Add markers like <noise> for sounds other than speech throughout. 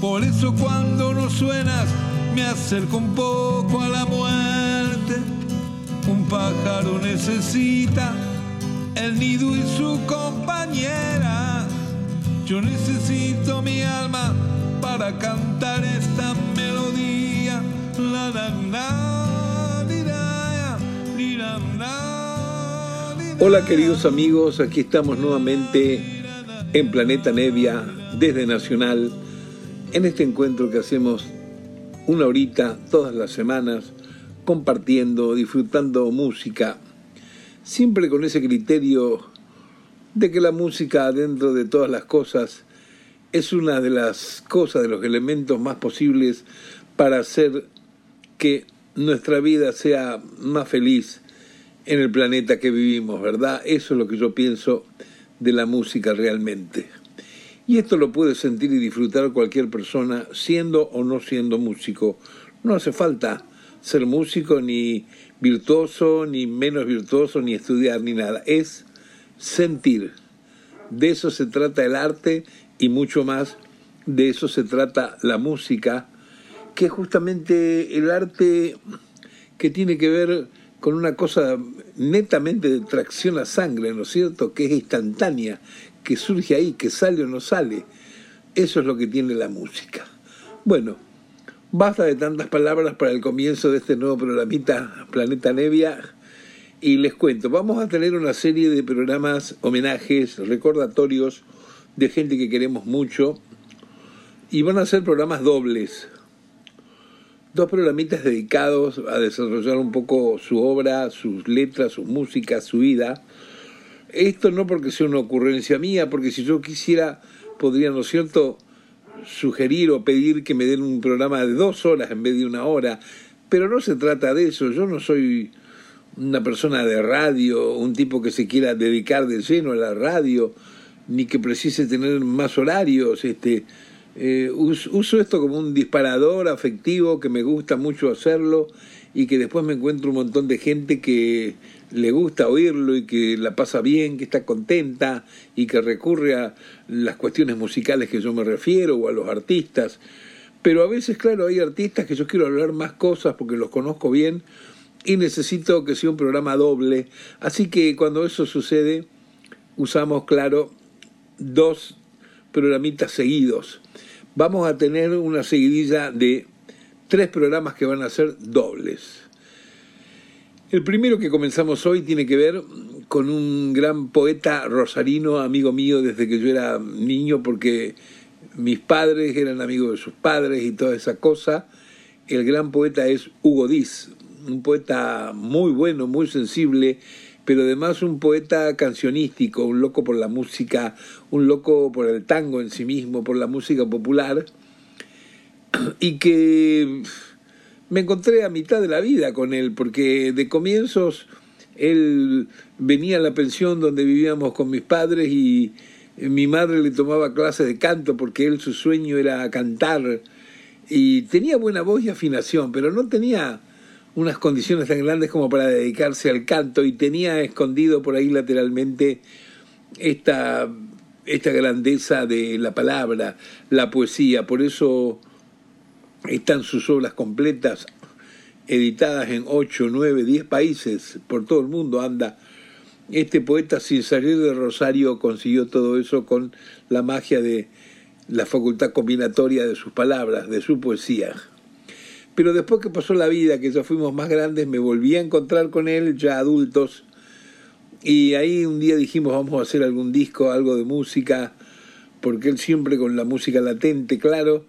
Por eso cuando no suenas me acerco un poco a la muerte. Un pájaro necesita el nido y su compañera. Yo necesito mi alma para cantar esta melodía. La, la, la. Hola queridos amigos, aquí estamos nuevamente en Planeta Nevia desde Nacional en este encuentro que hacemos una horita todas las semanas compartiendo, disfrutando música, siempre con ese criterio de que la música dentro de todas las cosas es una de las cosas, de los elementos más posibles para hacer que nuestra vida sea más feliz en el planeta que vivimos, ¿verdad? Eso es lo que yo pienso de la música realmente. Y esto lo puede sentir y disfrutar cualquier persona, siendo o no siendo músico. No hace falta ser músico, ni virtuoso, ni menos virtuoso, ni estudiar, ni nada. Es sentir. De eso se trata el arte y mucho más. De eso se trata la música, que es justamente el arte que tiene que ver con una cosa netamente de tracción a sangre, ¿no es cierto? Que es instantánea, que surge ahí, que sale o no sale. Eso es lo que tiene la música. Bueno, basta de tantas palabras para el comienzo de este nuevo programita Planeta Nevia. Y les cuento, vamos a tener una serie de programas, homenajes, recordatorios de gente que queremos mucho. Y van a ser programas dobles. Dos programitas dedicados a desarrollar un poco su obra, sus letras, sus músicas, su vida esto no porque sea una ocurrencia mía, porque si yo quisiera, podría, ¿no es cierto?, sugerir o pedir que me den un programa de dos horas en vez de una hora. Pero no se trata de eso. Yo no soy una persona de radio, un tipo que se quiera dedicar de lleno a la radio, ni que precise tener más horarios. Este, eh, uso esto como un disparador afectivo que me gusta mucho hacerlo y que después me encuentro un montón de gente que le gusta oírlo y que la pasa bien, que está contenta y que recurre a las cuestiones musicales que yo me refiero o a los artistas. Pero a veces, claro, hay artistas que yo quiero hablar más cosas porque los conozco bien y necesito que sea un programa doble. Así que cuando eso sucede, usamos, claro, dos programitas seguidos. Vamos a tener una seguidilla de tres programas que van a ser dobles. El primero que comenzamos hoy tiene que ver con un gran poeta rosarino, amigo mío desde que yo era niño, porque mis padres eran amigos de sus padres y toda esa cosa. El gran poeta es Hugo Diz, un poeta muy bueno, muy sensible, pero además un poeta cancionístico, un loco por la música, un loco por el tango en sí mismo, por la música popular, y que me encontré a mitad de la vida con él, porque de comienzos él venía a la pensión donde vivíamos con mis padres y mi madre le tomaba clases de canto porque él su sueño era cantar. Y tenía buena voz y afinación, pero no tenía unas condiciones tan grandes como para dedicarse al canto y tenía escondido por ahí lateralmente esta, esta grandeza de la palabra, la poesía, por eso están sus obras completas, editadas en 8, 9, 10 países, por todo el mundo anda. Este poeta, sin salir de Rosario, consiguió todo eso con la magia de la facultad combinatoria de sus palabras, de su poesía. Pero después que pasó la vida, que ya fuimos más grandes, me volví a encontrar con él, ya adultos, y ahí un día dijimos, vamos a hacer algún disco, algo de música, porque él siempre con la música latente, claro,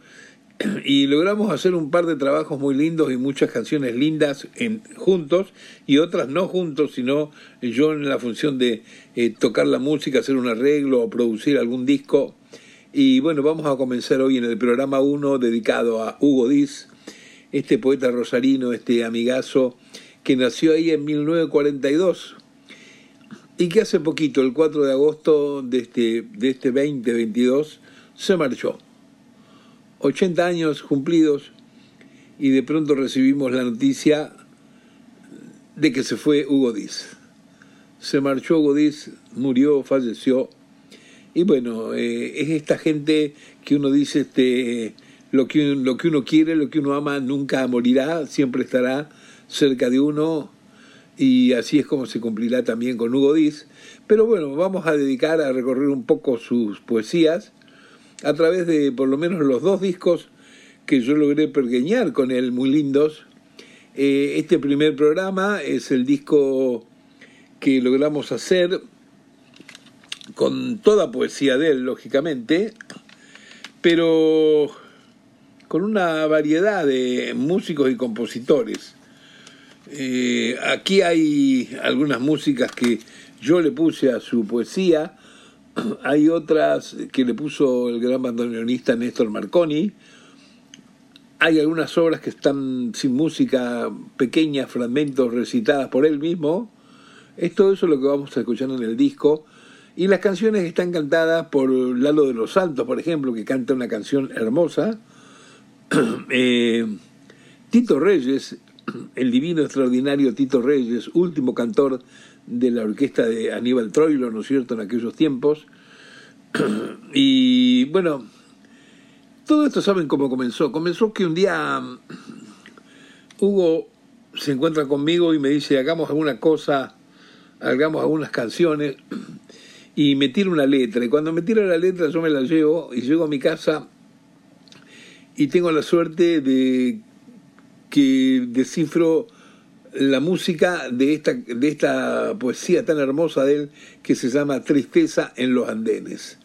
<clears throat> y logramos hacer un par de trabajos muy lindos y muchas canciones lindas en, juntos y otras no juntos, sino yo en la función de eh, tocar la música, hacer un arreglo o producir algún disco Y bueno, vamos a comenzar hoy en el programa 1 dedicado a Hugo Diz, este poeta rosarino, este amigazo que nació ahí en 1942 y que hace poquito, el 4 de agosto de este, de este 2022, se marchó. 80 años cumplidos y de pronto recibimos la noticia de que se fue Hugo Diz. Se marchó Hugo Diz, murió, falleció. Y bueno, eh, es esta gente que uno dice, este, lo, que, lo que uno quiere, lo que uno ama, nunca morirá, siempre estará cerca de uno. Y así es como se cumplirá también con Hugo Diz. Pero bueno, vamos a dedicar a recorrer un poco sus poesías a través de por lo menos los dos discos que yo logré pergueñar con él, muy lindos. Eh, este primer programa es el disco que logramos hacer con toda poesía de él, lógicamente, pero con una variedad de músicos y compositores. Eh, aquí hay algunas músicas que yo le puse a su poesía, <clears throat> hay otras que le puso el gran bandoneonista Néstor Marconi, hay algunas obras que están sin música, pequeñas fragmentos recitadas por él mismo. Es todo lo que vamos a escuchar en el disco. Y las canciones están cantadas por Lalo de los Santos, por ejemplo, que canta una canción hermosa. <clears throat> Eh, Tito Reyes, el divino extraordinario Tito Reyes, último cantor de la orquesta de Aníbal Troilo, ¿no es cierto?, en aquellos tiempos. <clears throat> y bueno, todo esto saben cómo comenzó. Comenzó que un día mm, Hugo se encuentra conmigo y me dice, hagamos alguna cosa, hagamos algunas canciones, y me tira una letra. Y cuando me tira la letra yo me la llevo y llego a mi casa y tengo la suerte de que descifro la música de esta, de esta poesía tan hermosa de él que se llama Tristeza en los Andenes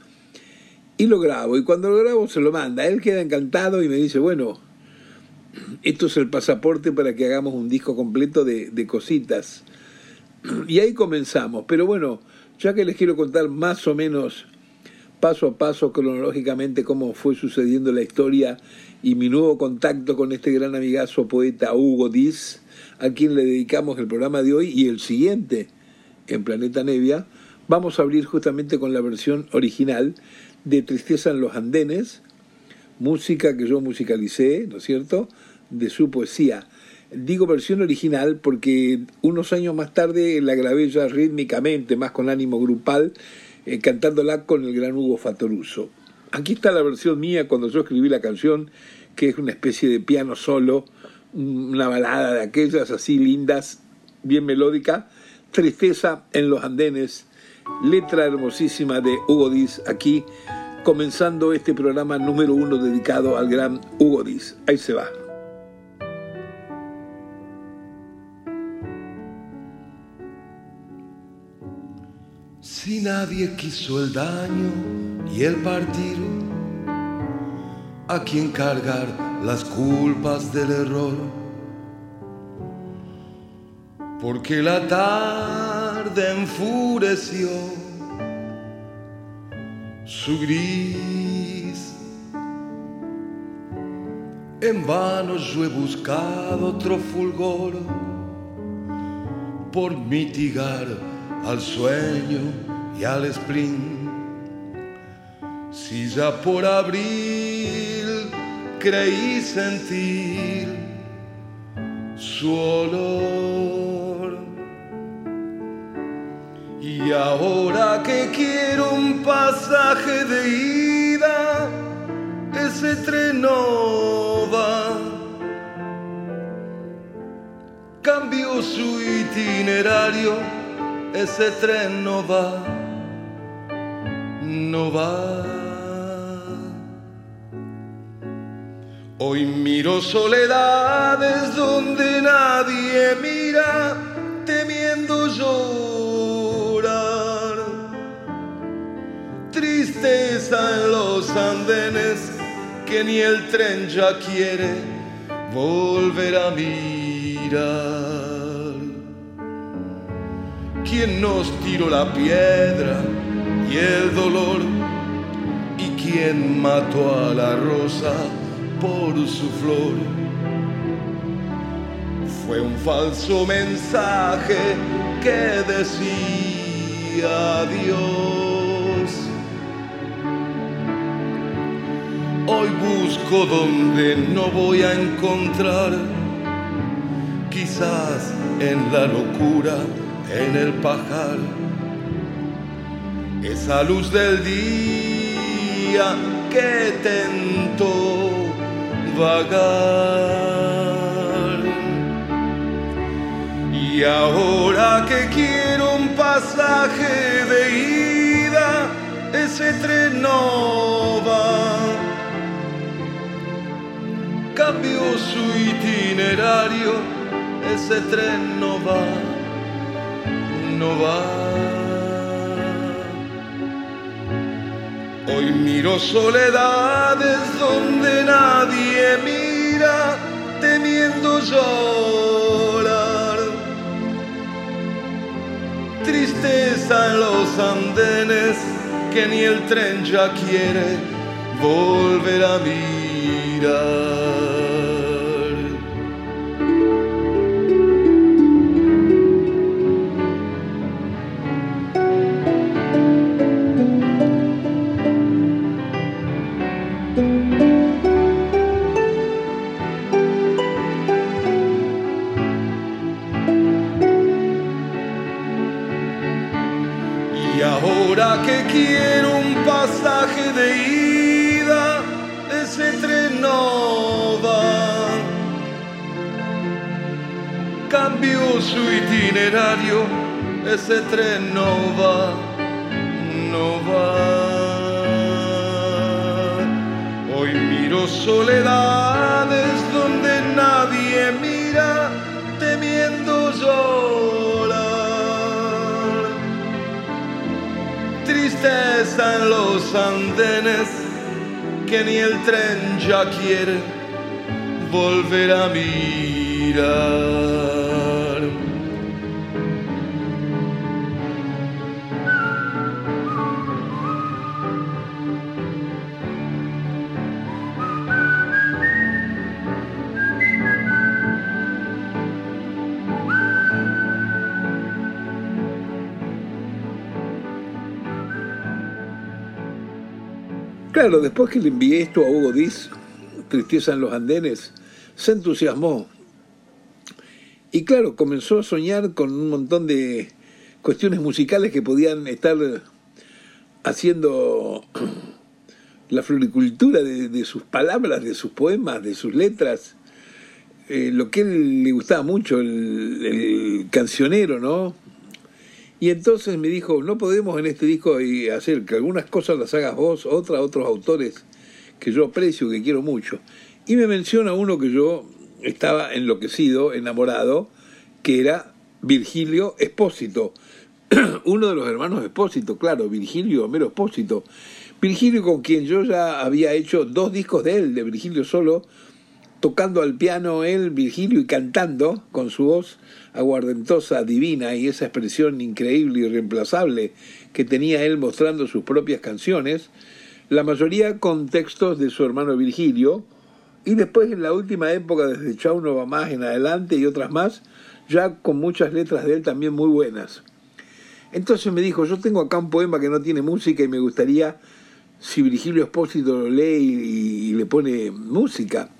y lo grabo. Y cuando lo grabo se lo manda. Él queda encantado y me dice, bueno, esto es el pasaporte para que hagamos un disco completo de, de cositas. Y ahí comenzamos. Pero bueno, ya que les quiero contar más o menos paso a paso cronológicamente cómo fue sucediendo la historia y mi nuevo contacto con este gran amigazo poeta Hugo Diz, a quien le dedicamos el programa de hoy y el siguiente en Planeta Nevia, vamos a abrir justamente con la versión original de Tristeza en los Andenes, música que yo musicalicé, ¿no es cierto?, de su poesía. Digo versión original porque unos años más tarde la grabé ya rítmicamente, más con ánimo grupal, eh, cantándola con el gran Hugo Fatoruso. Aquí está la versión mía cuando yo escribí la canción, que es una especie de piano solo, una balada de aquellas así lindas, bien melódica, Tristeza en los Andenes, letra hermosísima de Hugo Diz, aquí comenzando este programa número uno dedicado al gran Hugo Diz. Ahí se va. Si nadie quiso el daño y el partir, a quien cargar las culpas del error. Porque la tarde enfureció su gris. En vano yo he buscado otro fulgor por mitigar al sueño y al spleen. Si ya por abril creí sentir su olor. Y ahora que quiero un pasaje de ida, ese tren no va. Cambió su itinerario, ese tren no va, no va. Hoy miro soledades donde nadie mira, temiendo llorar. Tristeza en los andenes que ni el tren ya quiere volver a mirar. ¿Quién nos tiró la piedra y el dolor? ¿Y quien mató a la rosa por su flor. Fue un falso mensaje que decía Dios. Hoy busco donde no voy a encontrar, quizás en la locura, en el pajar, esa luz del día que tentó vagar. Y ahora que quiero un pasaje de ida, ese tren no va. Cambió su itinerario, ese tren no va, no va. Hoy miro soledades donde nadie mira, temiendo llorar. Tristeza en los andenes que ni el tren ya quiere volver a mirar. Su itinerario, ese tren no va, no va. Hoy miro soledades donde nadie mira, temiendo llorar. Tristeza en los andenes que ni el tren ya quiere volver a mirar. Claro, después que le envié esto a Hugo Diz, Tristeza en los Andenes, se entusiasmó. Y claro, comenzó a soñar con un montón de cuestiones musicales que podían estar haciendo <clears throat> la floricultura de, sus palabras, de sus poemas, de sus letras. Eh, lo que él le gustaba mucho, el, el cancionero, ¿no? Y entonces me dijo, no podemos en este disco hacer que algunas cosas las hagas vos, otras otros autores que yo aprecio, que quiero mucho. Y me menciona uno que yo estaba enloquecido, enamorado, que era Virgilio Espósito, <clears throat> uno de los hermanos Espósito, claro, Virgilio Homero Espósito. Virgilio con quien yo ya había hecho dos discos de él, de Virgilio solo, tocando al piano él, Virgilio, y cantando con su voz aguardentosa, divina, y esa expresión increíble y irreemplazable que tenía él mostrando sus propias canciones, la mayoría con textos de su hermano Virgilio, y después en la última época, desde Chau no va más en adelante y otras más, ya con muchas letras de él también muy buenas. Entonces me dijo, yo tengo acá un poema que no tiene música y me gustaría, si Virgilio Espósito lo lee y le pone música.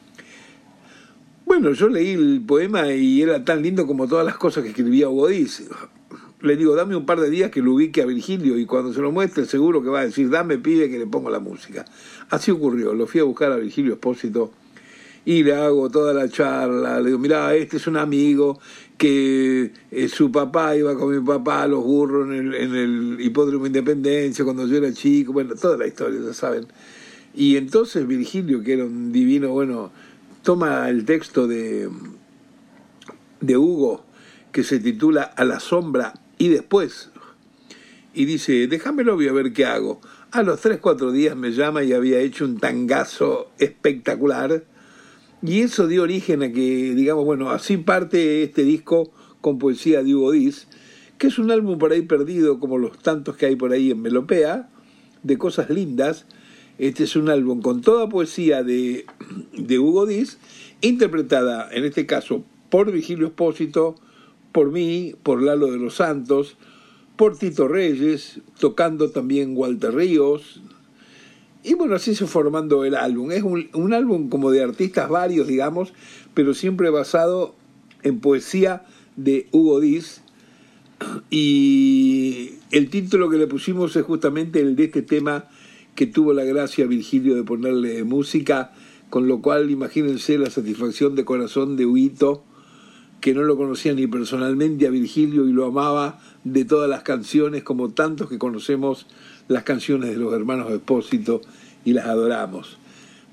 Bueno, yo leí el poema y era tan lindo como todas las cosas que escribía Hugo Díaz. Le digo, dame un par de días que lo ubique a Virgilio y cuando se lo muestre seguro que va a decir, dame pibe que le pongo la música. Así ocurrió, lo fui a buscar a Virgilio Espósito y le hago toda la charla, le digo, mirá, este es un amigo que eh, su papá iba con mi papá a los burros en el, en el hipódromo Independencia cuando yo era chico, bueno, toda la historia, ya saben. Y entonces Virgilio, que era un divino, bueno, toma el texto de, de Hugo que se titula A la sombra y después y dice, déjamelo voy a ver qué hago. A los 3, 4 días me llama y había hecho un tangazo espectacular y eso dio origen a que, digamos, bueno, así parte este disco con poesía de Hugo Diz, que es un álbum por ahí perdido como los tantos que hay por ahí en Melopea, de cosas lindas, Este es un álbum con toda poesía de, de Hugo Díaz, interpretada en este caso por Vigilio Espósito, por mí, por Lalo de los Santos, por Tito Reyes, tocando también Walter Ríos. Y bueno, así se formando el álbum. Es un, un álbum como de artistas varios, digamos, pero siempre basado en poesía de Hugo Díaz. Y el título que le pusimos es justamente el de este tema que tuvo la gracia Virgilio de ponerle música, con lo cual imagínense la satisfacción de corazón de Huito, que no lo conocía ni personalmente a Virgilio y lo amaba de todas las canciones, como tantos que conocemos las canciones de los hermanos Espósito y las adoramos.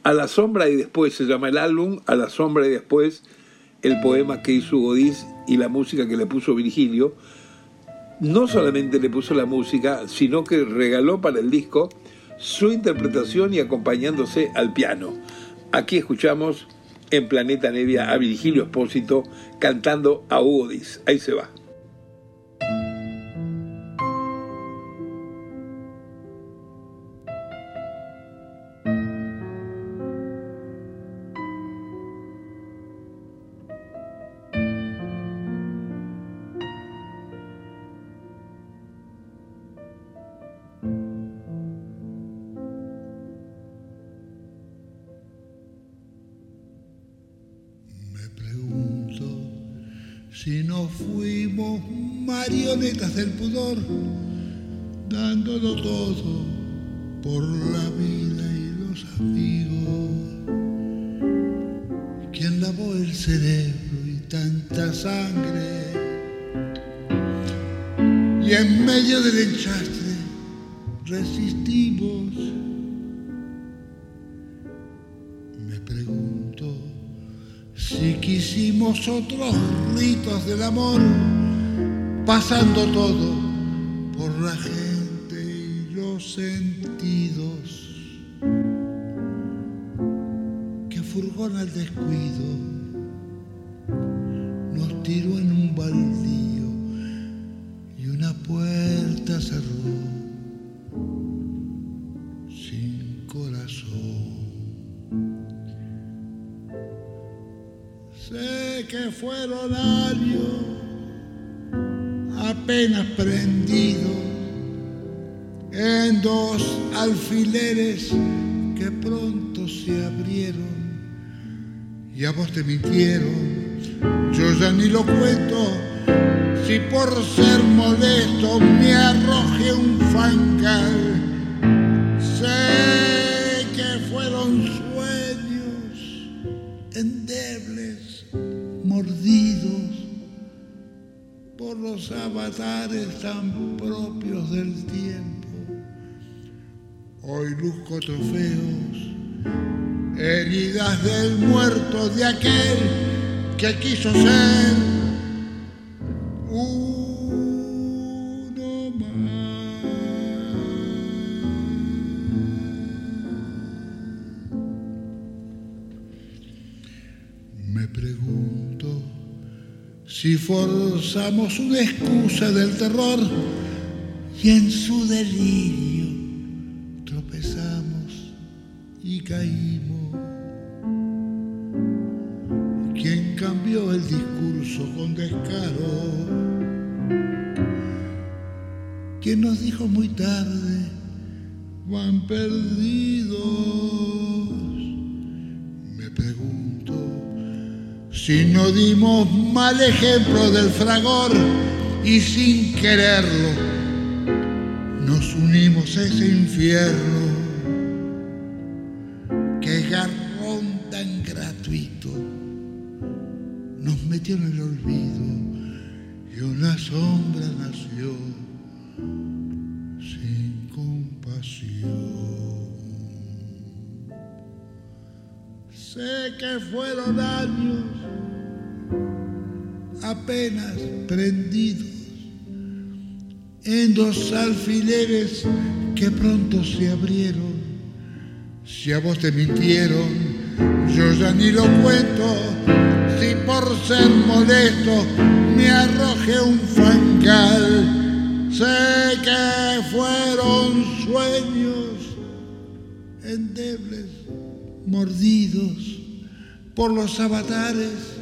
A la sombra y después se llama el álbum, A la sombra y después el poema que hizo Godiz y la música que le puso Virgilio. No solamente le puso la música, sino que regaló para el disco su interpretación y acompañándose al piano. Aquí escuchamos en Planeta Nevia a Virgilio Espósito cantando a Hugo Ahí se va. Dándolo todo por la vida y los amigos. Quien lavó el cerebro y tanta sangre, y en medio del enchastre resistimos. Me pregunto si quisimos otros ritos del amor pasando todo la gente y los sentidos que furgón al descuido nos tiró en un baldío y una puerta cerró sin corazón. Sé que fueron años apenas prendido en dos alfileres que pronto se abrieron y a vos te mintieron. Yo ya ni lo cuento si por ser molesto me arroje un fangal. Sé que fueron sueños endebles, mordidos por los avatares tan propios del tiempo. Hoy luzco trofeos, heridas del muerto de aquel que quiso ser uno más. Me pregunto si forzamos una excusa del terror y en su delirio caímos. ¿Quién cambió el discurso con descaro? ¿Quién nos dijo muy tarde? Van perdidos. Si no dimos mal ejemplo del fragor y sin quererlo nos unimos a ese infierno dos alfileres que pronto se abrieron. Si a vos te mintieron, yo ya ni lo cuento. Si por ser molesto me arroje un fangal, sé que fueron sueños endebles, mordidos por los avatares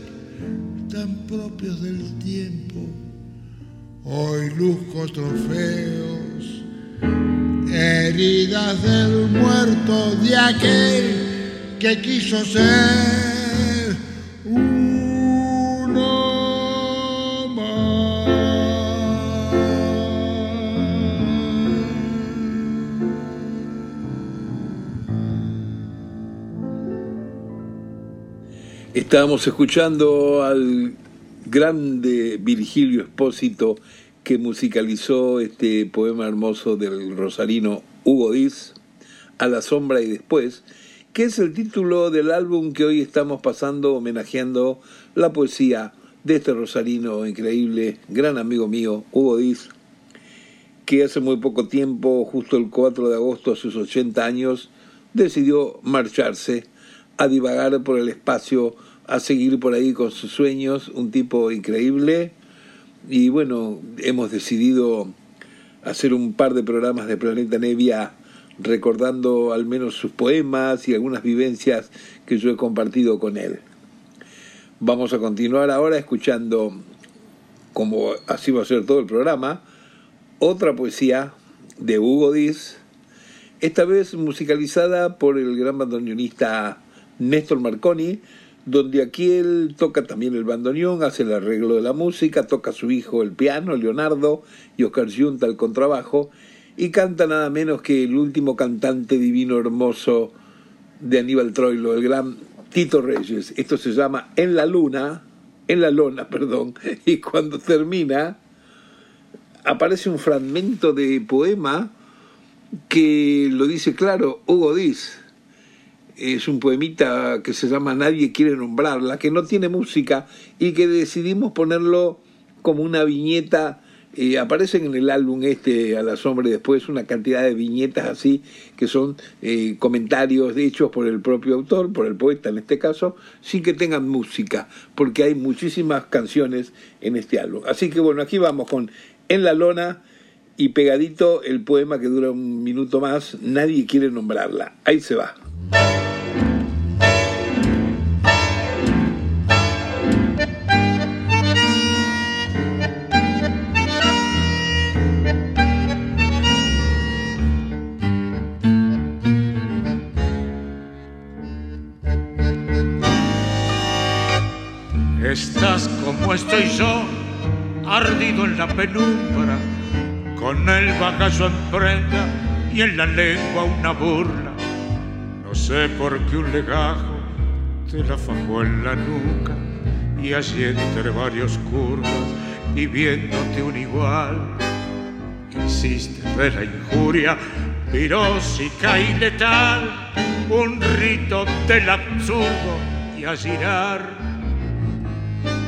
tan propios del tiempo. Hoy luzco trofeos, heridas del muerto de aquel que quiso ser uno Estábamos escuchando al grande Virgilio Espósito que musicalizó este poema hermoso del rosarino Hugo Diz, A la sombra y después, que es el título del álbum que hoy estamos pasando homenajeando la poesía de este rosarino increíble, gran amigo mío, Hugo Diz, que hace muy poco tiempo, justo el 4 de agosto a sus 80 años, decidió marcharse a divagar por el espacio, a seguir por ahí con sus sueños, un tipo increíble. Y bueno, hemos decidido hacer un par de programas de Planeta Nevia recordando al menos sus poemas y algunas vivencias que yo he compartido con él. Vamos a continuar ahora escuchando, como así va a ser todo el programa, otra poesía de Hugo Diz, esta vez musicalizada por el gran bandoneonista Néstor Marconi, donde aquí él toca también el bandoneón, hace el arreglo de la música, toca a su hijo el piano, Leonardo, y Oscar Giunta el contrabajo, y canta nada menos que el último cantante divino hermoso de Aníbal Troilo, el gran Tito Reyes. Esto se llama En la Luna, en la Lona, <laughs> perdón, y cuando termina aparece un fragmento de poema que lo dice claro Hugo Diz es un poemita que se llama Nadie quiere nombrarla, que no tiene música y que decidimos ponerlo como una viñeta. Eh, aparecen en el álbum este A la sombra y después una cantidad de viñetas así que son eh, comentarios hechos por el propio autor, por el poeta en este caso, sin que tengan música, porque hay muchísimas canciones en este álbum. Así que bueno, aquí vamos con En la lona y pegadito el poema que dura un minuto más, Nadie quiere nombrarla. Ahí se va. Ardido en la penumbra, con el bagazo en prenda y en la lengua una burla. No sé por qué un legajo te la fajó en la nuca y allí entre varios curvas y viéndote un igual, hiciste de la injuria pirósica y letal, un rito del absurdo y a girar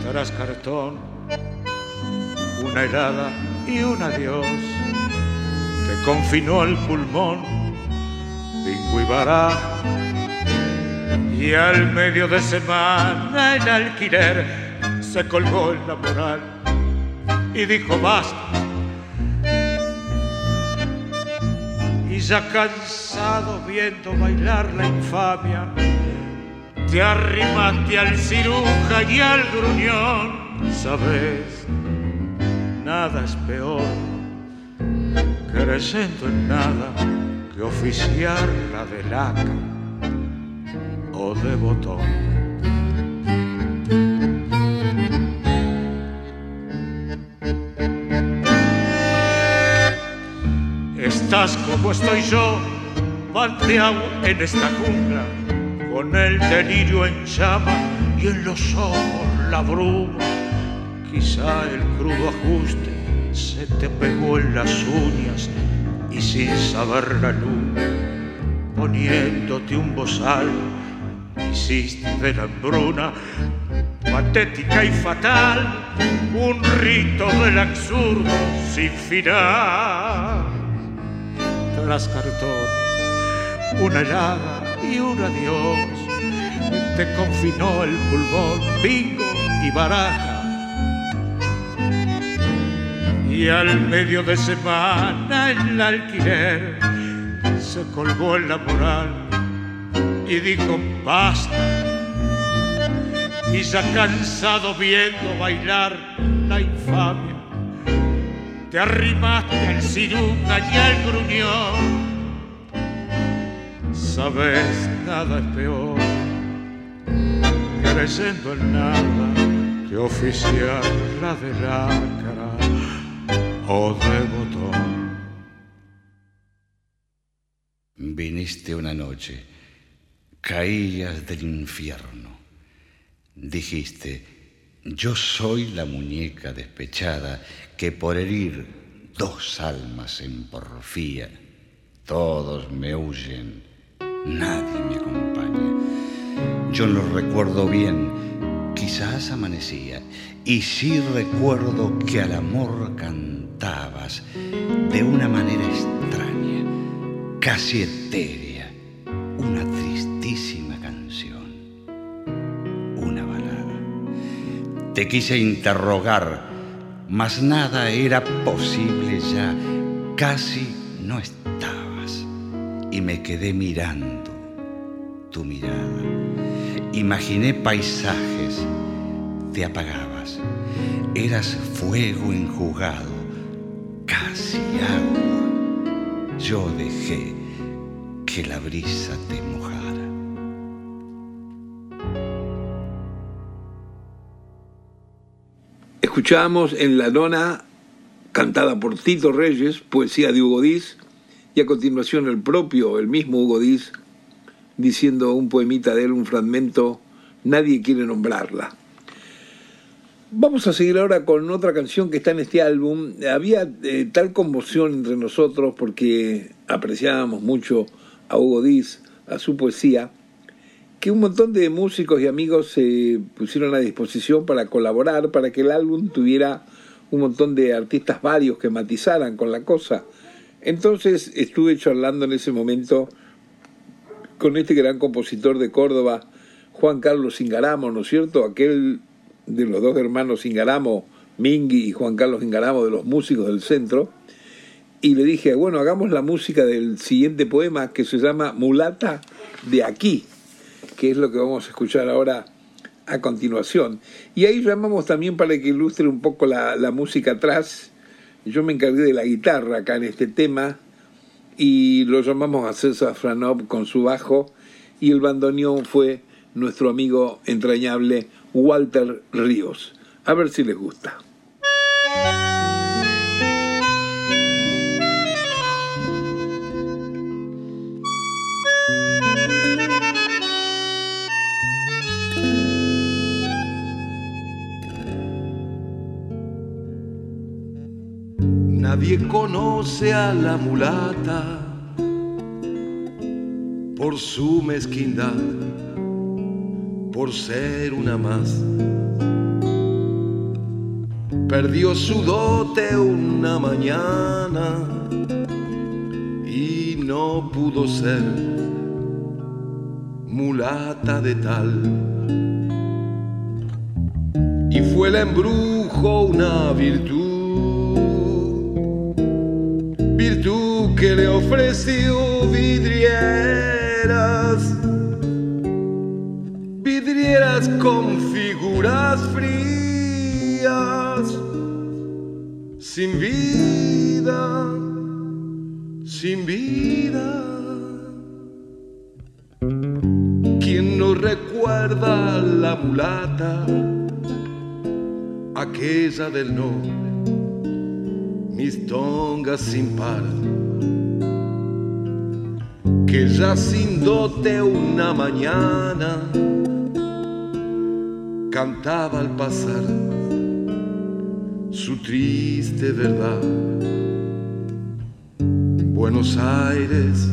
tras cartón, una helada y un adiós. Te confinó el pulmón, baraja. Y al medio de semana el alquiler se colgó en la moral y dijo basta. Y ya cansado viendo bailar la infamia, te arrimaste al ciruja y al gruñón, sabes, nada es peor, creyendo en nada, que oficiar la de laca o de botón. Estás como estoy yo, panteado en esta jungla con el delirio en llama y en los ojos la bruma. Quizá el crudo ajuste se te pegó en las uñas y sin saber la luz, poniéndote un bozal, hiciste de la hambruna patética y fatal, un rito del absurdo sin final. Tras cartón, una helada y un adiós. Te confinó el pulmón, bingo y baraja. Y al medio de semana el alquiler se colgó en la moral y dijo basta. Y ya cansado viendo bailar la infamia, te arrimaste al ciruja y al gruñón. Sabes, nada es peor creyendo en nada que oficiar la de cara o de botón. Viniste una noche, caías del infierno. Dijiste, yo soy la muñeca despechada que por herir dos almas en porfía, todos me huyen, nadie me acompaña. Yo lo recuerdo bien, quizás amanecía, y sí recuerdo que al amor cantabas de una manera extraña, casi etérea, una tristísima canción, una balada. Te quise interrogar, mas nada era posible ya, casi no estabas, y me quedé mirando tu mirada Imaginé paisajes, te apagabas. Eras fuego enjugado, casi agua. Yo dejé que la brisa te mojara. Escuchamos en La Dona, cantada por Tito Reyes, poesía de Hugo Diz, y a continuación el propio, el mismo Hugo Diz, diciendo un poemita de él, un fragmento, nadie quiere nombrarla. Vamos a seguir ahora con otra canción que está en este álbum. Había eh, tal conmoción entre nosotros porque apreciábamos mucho a Hugo Diz, a su poesía, que un montón de músicos y amigos se pusieron a disposición para colaborar, para que el álbum tuviera un montón de artistas varios que matizaran con la cosa. Entonces estuve charlando en ese momento con este gran compositor de Córdoba, Juan Carlos Ingaramo, ¿no es cierto? Aquel de los dos hermanos Ingaramo, Mingui y Juan Carlos Ingaramo, de los músicos del centro. Y le dije, bueno, hagamos la música del siguiente poema que se llama Mulata de aquí, que es lo que vamos a escuchar ahora a continuación. Y ahí llamamos también para que ilustre un poco la, la música atrás. Yo me encargué de la guitarra acá en este tema y lo llamamos a César Franov con su bajo y el bandoneón fue nuestro amigo entrañable Walter Ríos. A ver si les gusta. Nadie conoce a la mulata por su mezquindad, por ser una más. Perdió su dote una mañana y no pudo ser mulata de tal. Y fue el embrujo una virtud que le ofreció vidrieras, con figuras frías, sin vida, sin vida. ¿Quién no recuerda la mulata, aquella del nombre? mis tongas sin par que ya sin dote una mañana cantaba al pasar su triste verdad. Buenos Aires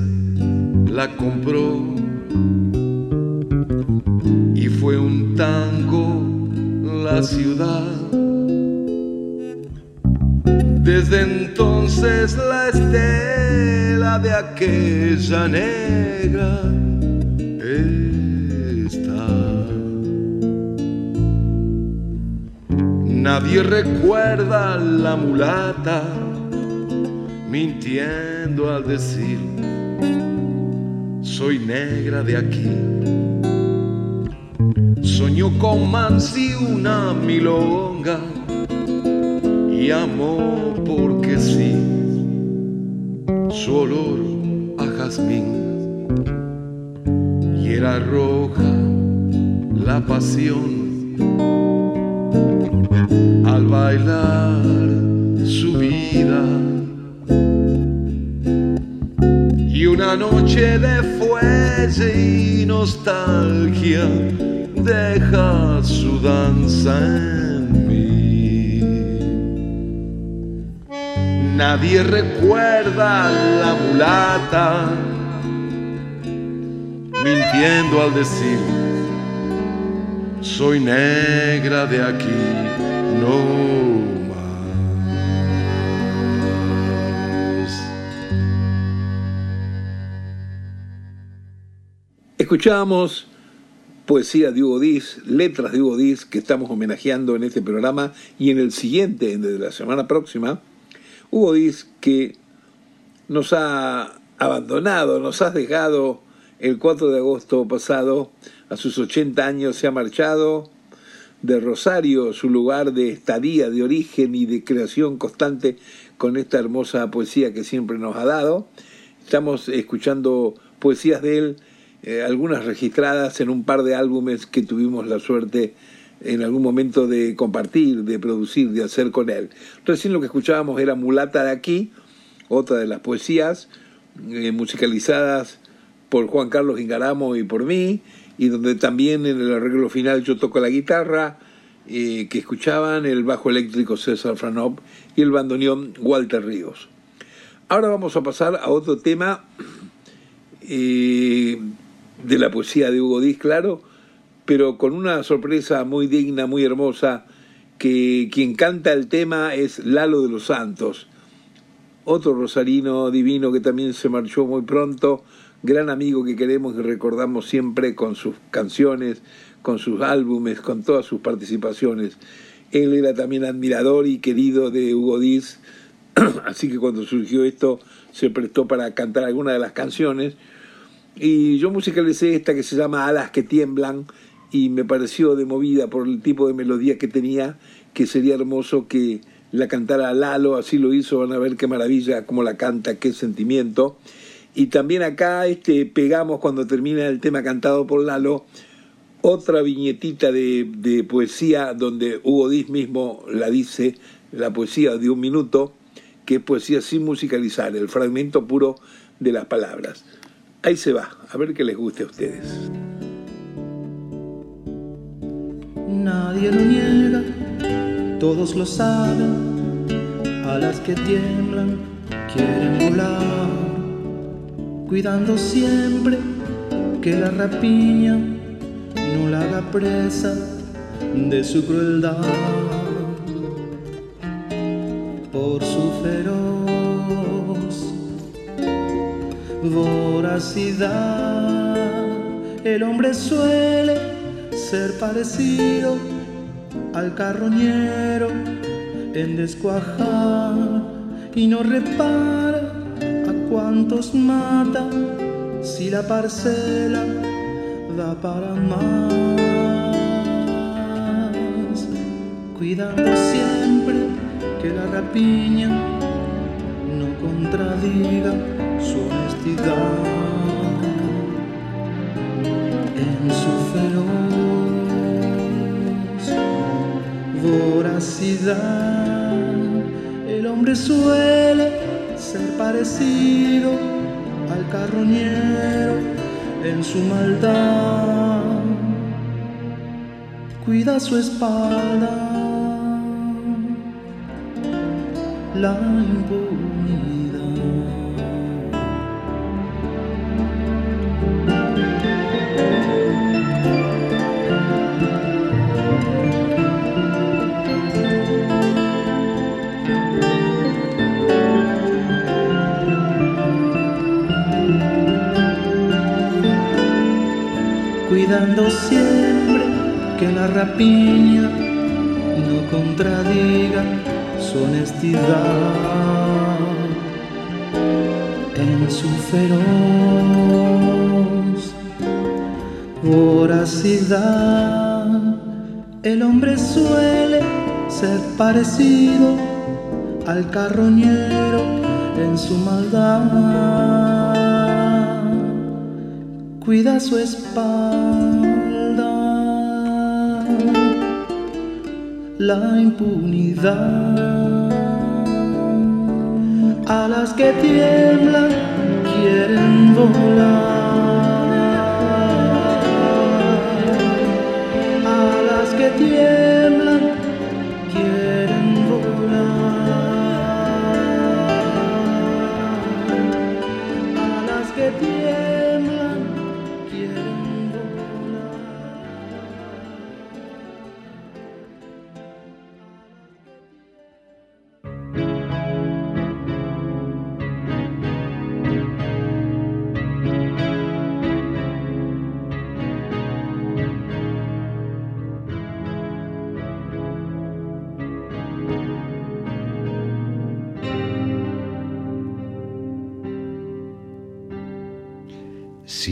la compró y fue un tango la ciudad. Desde entonces la estela de aquella negra Nadie recuerda a la mulata mintiendo al decir soy negra de aquí. Soñó con Mansi una milonga y amó porque sí su olor a jazmín y era roja la pasión al bailar su vida. Y una noche de fuelle y nostalgia deja su danza en mí. Nadie recuerda la mulata, mintiendo al decir, soy negra de aquí, no más. Escuchamos poesía de Hugo Díaz, letras de Hugo Díaz que estamos homenajeando en este programa y en el siguiente, de la semana próxima. Hugo Díaz que nos ha abandonado, nos ha dejado el 4 de agosto pasado, a sus 80 años se ha marchado de Rosario, su lugar de estadía, de origen y de creación constante con esta hermosa poesía que siempre nos ha dado. Estamos escuchando poesías de él eh, algunas registradas en un par de álbumes que tuvimos la suerte en algún momento de compartir, de producir, de hacer con él. Recién lo que escuchábamos era Mulata de aquí, otra de las poesías eh, musicalizadas por Juan Carlos Ingaramo y por mí, y donde también en el arreglo final yo toco la guitarra, eh, que escuchaban el bajo eléctrico César Franop y el bandoneón Walter Ríos. Ahora vamos a pasar a otro tema eh, de la poesía de Hugo Díaz, claro, pero con una sorpresa muy digna, muy hermosa, que quien canta el tema es Lalo de los Santos, otro rosarino divino que también se marchó muy pronto, gran amigo que queremos y recordamos siempre con sus canciones, con sus álbumes, con todas sus participaciones. Él era también admirador y querido de Hugo Díaz, <clears throat> así que cuando surgió esto se prestó para cantar alguna de las canciones. Y yo musicalicé esta que se llama Alas que tiemblan y me pareció de movida por el tipo de melodía que tenía, que sería hermoso que la cantara Lalo, así lo hizo, van a ver qué maravilla, cómo la canta, qué sentimiento. Y también acá este, pegamos cuando termina el tema cantado por Lalo, otra viñetita de, de poesía donde Hugo Díaz mismo la dice, la poesía de un minuto, que es poesía sin musicalizar, el fragmento puro de las palabras. Ahí se va, a ver qué les guste a ustedes. Nadie lo niega, todos lo saben, a las que tiemblan quieren volar, cuidando siempre que la rapiña no la haga presa de su crueldad. Por su feroz voracidad, el hombre suele ser parecido al carroñero en descuajar y no repara a cuantos mata si la parcela da para más, cuidando siempre que la rapiña no contradiga su honestidad en su feroz voracidad. El hombre suele ser parecido al carroñero en su maldad. Cuida su espalda, la impunidad. Siempre que la rapiña no contradiga su honestidad en su feroz voracidad. El hombre suele ser parecido al carroñero en su maldad. Cuida su espalda, la impunidad. A las que tiemblan quieren volar. A las que tiemblan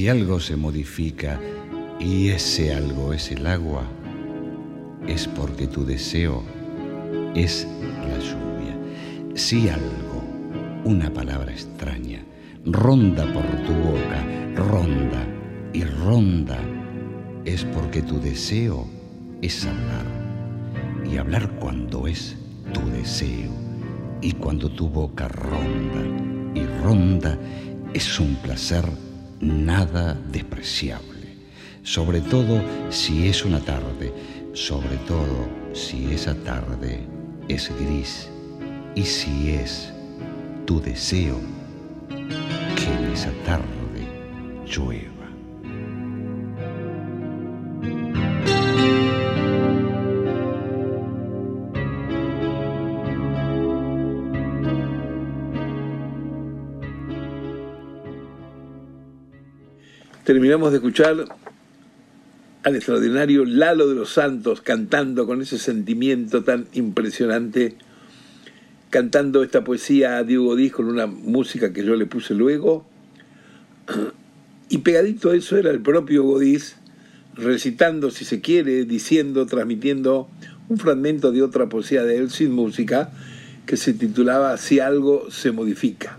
Si algo se modifica y ese algo es el agua, es porque tu deseo es la lluvia. Si algo, una palabra extraña, ronda por tu boca, ronda y ronda, es porque tu deseo es hablar. Y hablar cuando es tu deseo. Y cuando tu boca ronda y ronda, es un placer nada despreciable. Sobre todo si es una tarde, sobre todo si esa tarde es gris y si es tu deseo que en esa tarde llueva. Terminamos de escuchar al extraordinario Lalo de los Santos cantando con ese sentimiento tan impresionante, cantando esta poesía a Diego Díaz con una música que yo le puse luego. Y pegadito a eso era el propio Godiz recitando, si se quiere, diciendo, transmitiendo un fragmento de otra poesía de él sin música que se titulaba Si algo se modifica.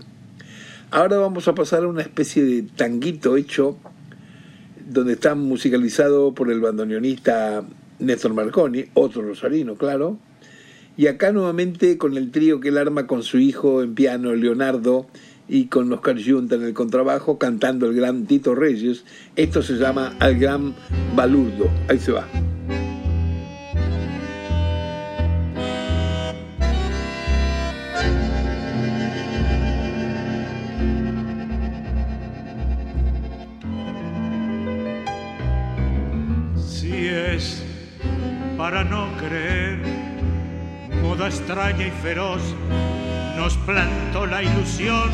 Ahora vamos a pasar a una especie de tanguito hecho donde está musicalizado por el bandoneonista Néstor Marconi, otro rosarino, claro. Y acá nuevamente con el trío que él arma con su hijo en piano, Leonardo, y con Oscar Junta en el contrabajo, cantando el gran Tito Reyes. Esto se llama Al Gran Balurdo. Ahí se va. Extraña y feroz nos plantó la ilusión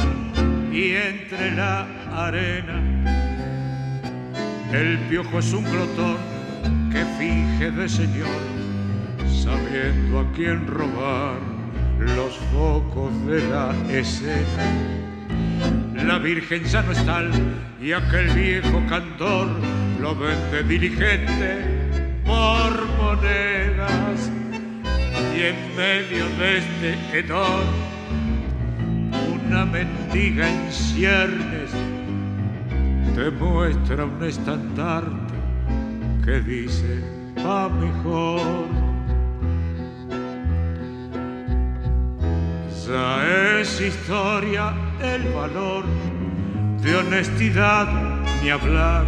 y entre la arena el piojo es un glotón que finge de señor, sabiendo a quién robar los focos de la escena. La Virgen ya no y aquel viejo cantor lo vende diligente por monedas y en medio de este hedor una mendiga en ciernes te muestra un estandarte que dice va mejor. Ya es historia el valor de honestidad ni hablar.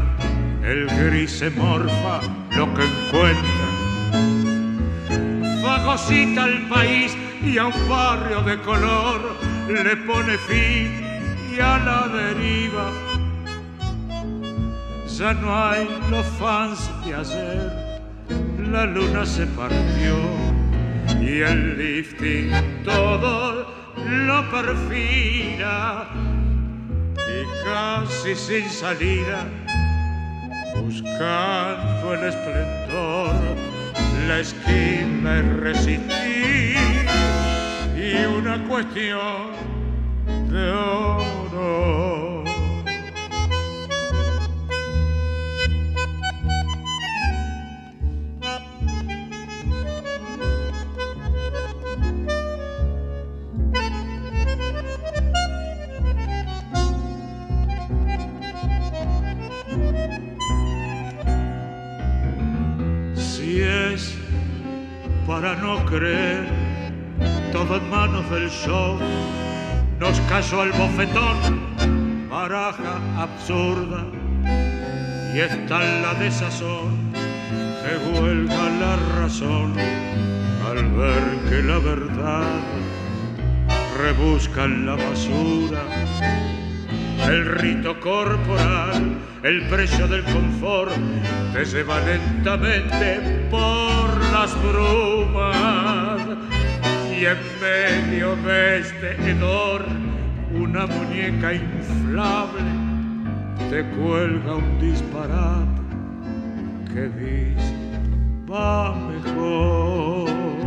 El gris se morfa lo que encuentra. Fagocita al país y a un barrio de color le pone fin y a la deriva. Ya no hay los fans de ayer, la luna se partió y el lifting todo lo perfila y casi sin salida buscando el esplendor la esquina es resistir y una cuestión de oro para no creer, todo en manos del show, nos cayó el bofetón, baraja absurda, y está la desazón que huelga la razón al ver que la verdad rebusca en la basura el rito corporal, el precio del confort, te lleva lentamente por las brumas. Y en medio de este hedor, una muñeca inflable te cuelga un disparate que dice, va mejor.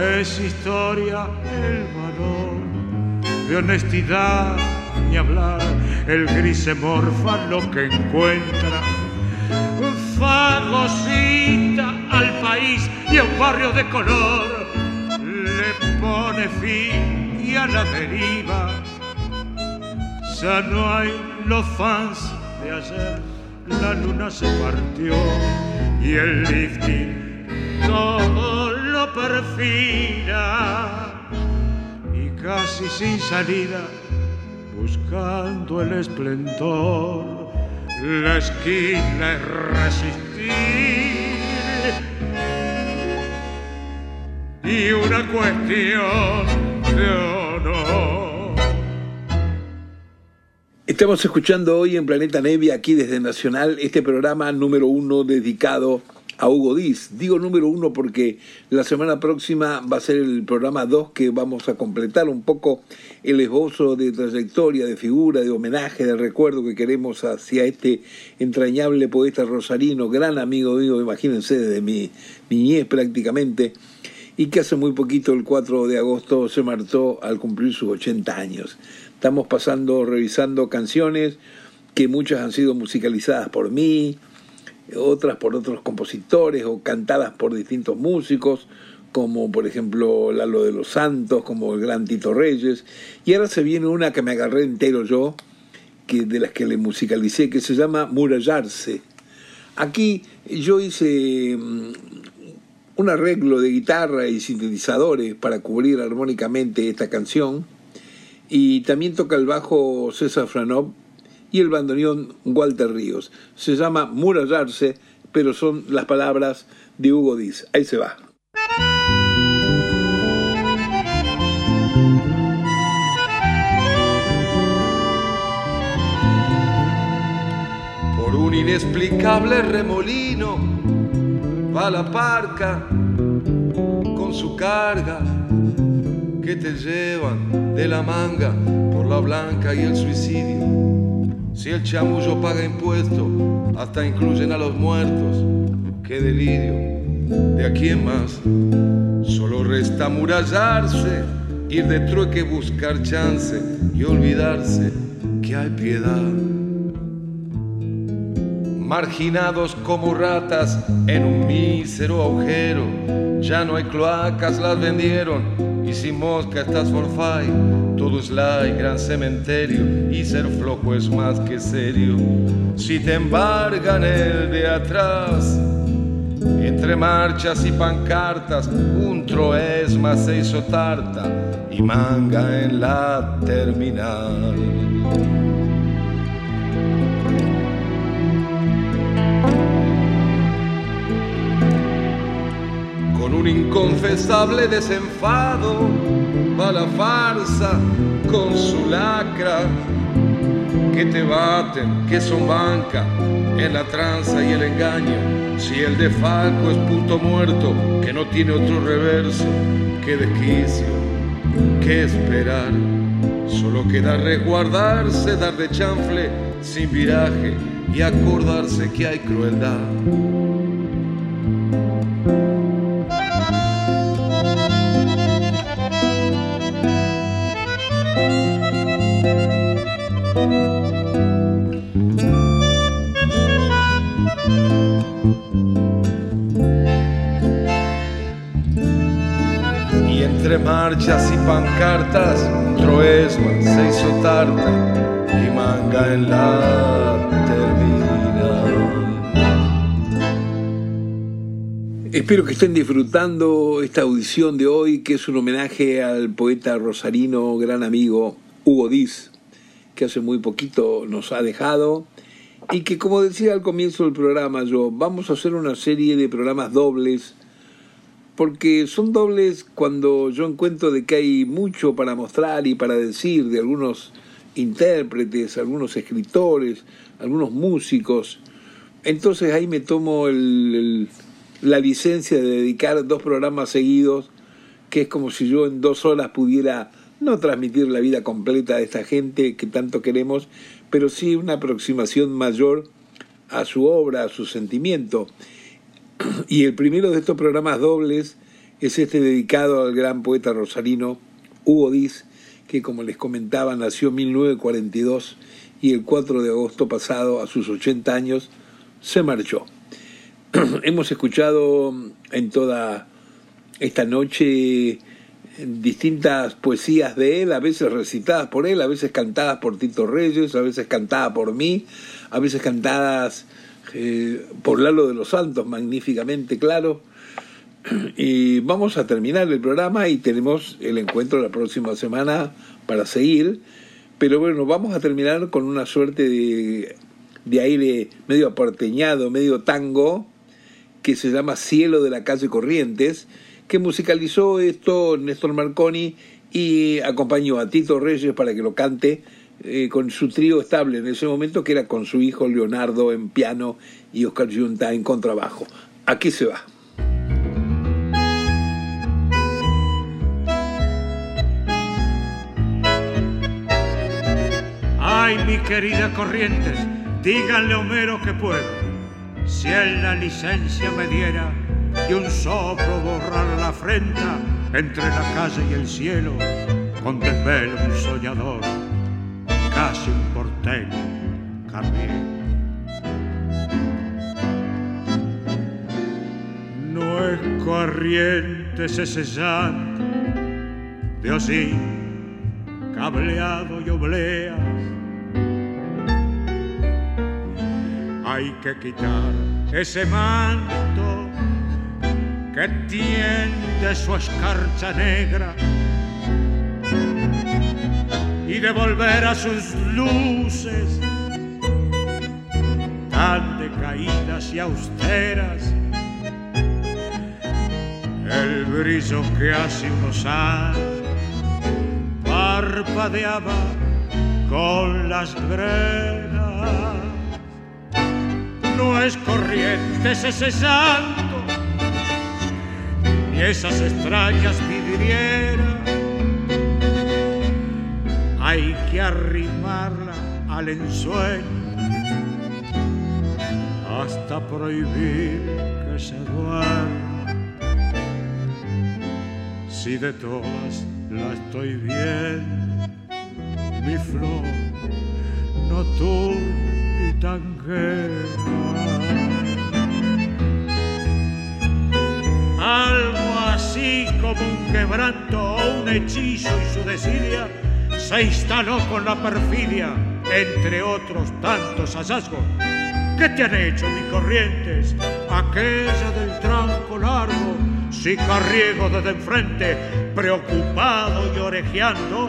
Es historia, el valor de honestidad ni hablar. El gris se morfa lo que encuentra. Fagocita al país y a un barrio de color. Le pone fin y a la deriva. Ya no hay los fans de ayer. La luna se partió y el lifting todo lo perfila. Y casi sin salida buscando el esplendor la esquina es resistir. Y una cuestión de honor. Estamos escuchando hoy en Planeta Nevia, aquí desde Nacional, este programa número uno dedicado a Hugo Diz. Digo número uno porque la semana próxima va a ser el programa dos que vamos a completar un poco el esbozo de trayectoria, de figura, de homenaje, de recuerdo que queremos hacia este entrañable poeta rosarino, gran amigo mío, imagínense, desde mi niñez prácticamente, y que hace muy poquito, el 4 de agosto, se marchó al cumplir sus 80 años. Estamos pasando, revisando canciones que muchas han sido musicalizadas por mí, otras por otros compositores o cantadas por distintos músicos, como por ejemplo Lalo de los Santos, como el gran Tito Reyes. Y ahora se viene una que me agarré entero yo, que de las que le musicalicé, que se llama Murallarse. Aquí yo hice mm, un arreglo de guitarra y sintetizadores para cubrir armónicamente esta canción y también toca el bajo César Franov y el bandoneón Walter Ríos. Se llama Murallarse, pero son las palabras de Hugo Diz. Ahí se va. Por un inexplicable remolino va la parca con su carga que te llevan de la manga por la blanca y el suicidio. Si el chamullo paga impuestos, hasta incluyen a los muertos. Qué delirio, de aquí en más. Solo resta murallarse, ir de trueque, buscar chance y olvidarse que hay piedad. Marginados como ratas en un mísero agujero, ya no hay cloacas, las vendieron y si mosca estás for fight, todo es y gran cementerio y ser flojo es más que serio. Si te embargan el de atrás, entre marchas y pancartas, un troesma se hizo tarta y manga en la terminal. Un inconfesable desenfado va la farsa con su lacra. Que te baten, que son banca en la tranza y el engaño. Si el de Falco es punto muerto, que no tiene otro reverso, que desquicio, que esperar. Solo queda resguardarse, dar de chanfle sin viraje y acordarse que hay crueldad. Marchas y pancartas, un troesma se hizo tarta y manga en la terminal. Espero que estén disfrutando esta audición de hoy, que es un homenaje al poeta rosarino, gran amigo Hugo Diz, que hace muy poquito nos ha dejado y que, como decía al comienzo del programa, yo vamos a hacer una serie de programas dobles, porque son dobles cuando yo encuentro de que hay mucho para mostrar y para decir de algunos intérpretes, algunos escritores, algunos músicos. Entonces ahí me tomo el, la licencia de dedicar dos programas seguidos, que es como si yo en dos horas pudiera no transmitir la vida completa de esta gente que tanto queremos, pero sí una aproximación mayor a su obra, a su sentimiento. Y el primero de estos programas dobles es este dedicado al gran poeta rosarino Hugo Diz, que como les comentaba nació en 1942 y el 4 de agosto pasado, a sus 80 años, se marchó. <clears throat> hemos escuchado en toda esta noche distintas poesías de él, a veces recitadas por él, a veces cantadas por Tito Reyes, a veces cantadas por mí, a veces cantadas eh, por Lalo de los Santos, magníficamente claro. Y vamos a terminar el programa y tenemos el encuentro la próxima semana para seguir. Pero bueno, vamos a terminar con una suerte de, de aire medio aporteñado, medio tango, que se llama Cielo de la calle Corrientes, que musicalizó esto Néstor Marconi y acompañó a Tito Reyes para que lo cante eh, con su trío estable en ese momento, que era con su hijo Leonardo en piano y Oscar Junta en contrabajo. Aquí se va. Ay, mi querida Corrientes, díganle a Homero que puedo si él la licencia me diera y un soplo borrar la afrenta entre la calle y el cielo, con desvelo un soñador, casi un porteño, también. No es corriente ese llanto de cableado y obleas hay que quitar ese manto que tiende su escarcha negra y devolver a sus luces tan decaídas y austeras el brillo que hace unos años parpadeaba con las grenas no es corrientes ese santo, ni esas extrañas vidrieras. Hay que arrimarla al ensueño hasta prohibir que se duerma. Si de todas la estoy viendo, mi flor nocturna y algo así como un quebranto o un hechizo y su desidia se instaló con la perfidia, entre otros tantos hallazgos. ¿Qué te han hecho, mi corrientes? Aquella del tranco largo, si carriego desde enfrente, preocupado y orejeando,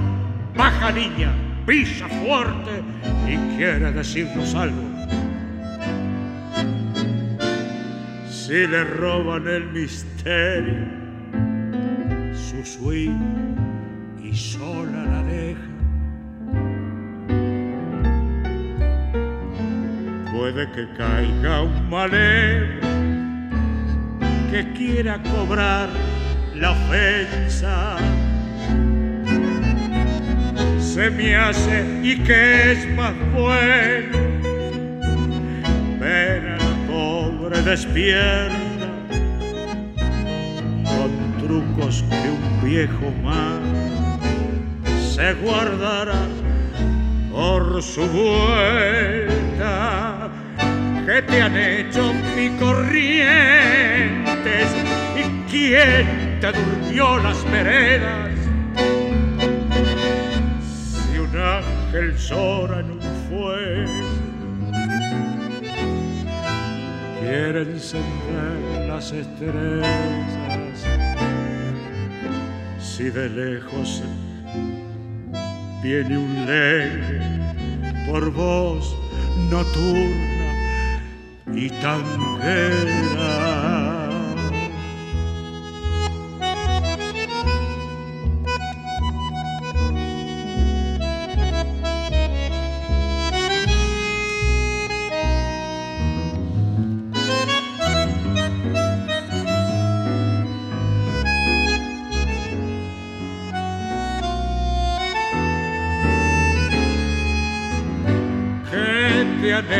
baja niña, pisa fuerte y quiere decirnos algo. Si le roban el misterio, su swing y sola la Puede que caiga un malero que quiera cobrar la ofensa. Se me hace y que es más bueno ver al pobre despierta con trucos que un viejo más se guardará por su vuelta que te han hecho mi corrientes y quién te durmió las veredas ángel sora en un fuego quiere encender las estrellas. Si de lejos viene un leve por voz nocturna y tanguera.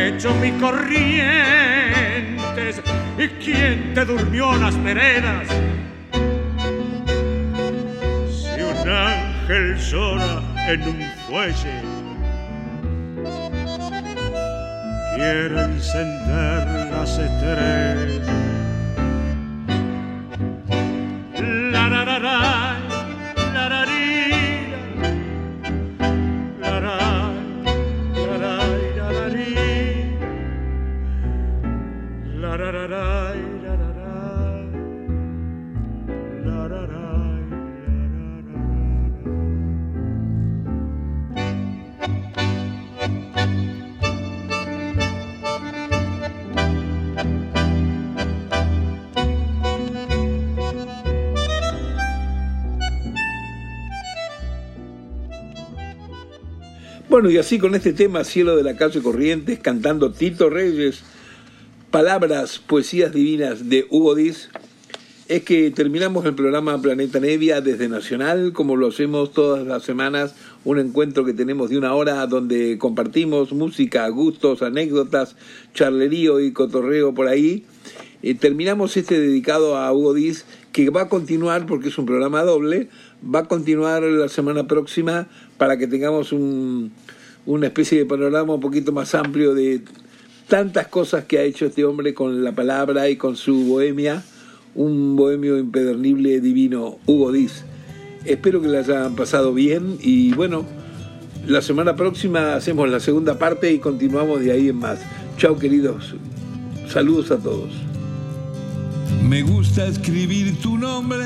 hecho mis corrientes y quién te durmió las veredas. Si un ángel llora en un fuelle, quiere encender las estrellas. Bueno, y así con este tema Cielo de la calle Corrientes, cantando Tito Reyes, palabras, poesías divinas de Hugo Diz, es que terminamos el programa Planeta Nevia desde Nacional, como lo hacemos todas las semanas, un encuentro que tenemos de una hora donde compartimos música, gustos, anécdotas, charlerío y cotorreo por ahí. Eh, terminamos este dedicado a Hugo Diz, que va a continuar porque es un programa doble, va a continuar la semana próxima para que tengamos un, una especie de panorama un poquito más amplio de tantas cosas que ha hecho este hombre con la palabra y con su bohemia, un bohemio impedernible divino, Hugo Diz. Espero que le hayan pasado bien y bueno, la semana próxima hacemos la segunda parte y continuamos de ahí en más. Chao queridos, saludos a todos. Me gusta escribir tu nombre